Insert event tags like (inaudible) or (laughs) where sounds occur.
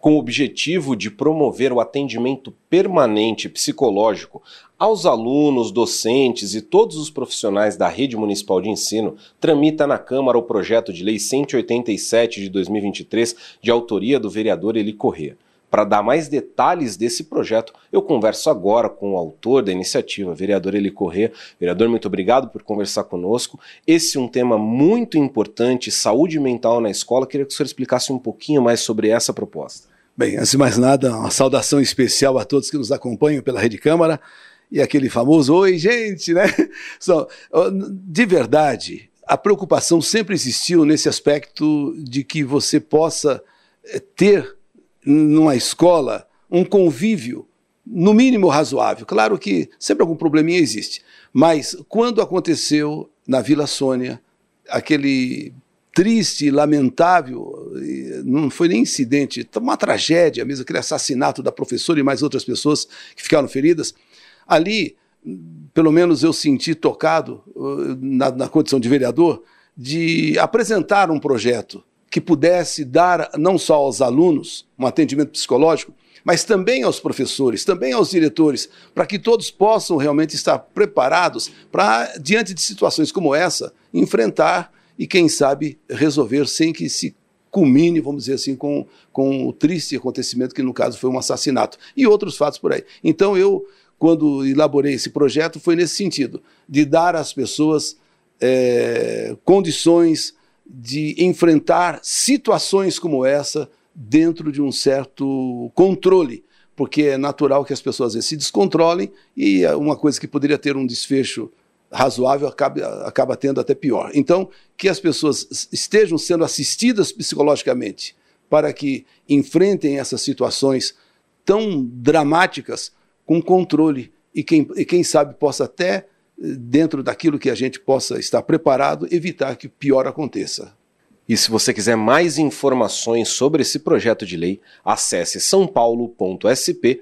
com o objetivo de promover o atendimento permanente psicológico aos alunos, docentes e todos os profissionais da rede municipal de ensino, tramita na Câmara o projeto de lei 187 de 2023, de autoria do vereador Eli Corrêa. Para dar mais detalhes desse projeto, eu converso agora com o autor da iniciativa, vereador Eli Corrêa. Vereador, muito obrigado por conversar conosco. Esse é um tema muito importante, saúde mental na escola. Queria que o senhor explicasse um pouquinho mais sobre essa proposta. Bem, antes de mais nada, uma saudação especial a todos que nos acompanham pela Rede Câmara e aquele famoso Oi, gente, né? (laughs) De verdade, a preocupação sempre existiu nesse aspecto de que você possa eh, ter numa escola um convívio, no mínimo razoável. Claro que sempre algum probleminha existe, mas quando aconteceu na Vila Sônia aquele triste, lamentável, não foi nem incidente, uma tragédia mesmo, aquele assassinato da professora e mais outras pessoas que ficaram feridas, ali, pelo menos eu senti tocado, uh, na, na condição de vereador, de apresentar um projeto que pudesse dar não só aos alunos um atendimento psicológico, mas também aos professores, também aos diretores, para que todos possam realmente estar preparados para, diante de situações como essa, enfrentar e, quem sabe, resolver sem que se culmine, vamos dizer assim, com, com o triste acontecimento que, no caso, foi um assassinato e outros fatos por aí. Então, eu, quando elaborei esse projeto, foi nesse sentido, de dar às pessoas é, condições de enfrentar situações como essa dentro de um certo controle, porque é natural que as pessoas vezes se descontrolem e uma coisa que poderia ter um desfecho razoável acaba, acaba tendo até pior. Então, que as pessoas estejam sendo assistidas psicologicamente para que enfrentem essas situações tão dramáticas com controle e quem, e quem sabe possa até dentro daquilo que a gente possa estar preparado, evitar que o pior aconteça. E se você quiser mais informações sobre esse projeto de lei, acesse sãopaulo.sp.leg.br.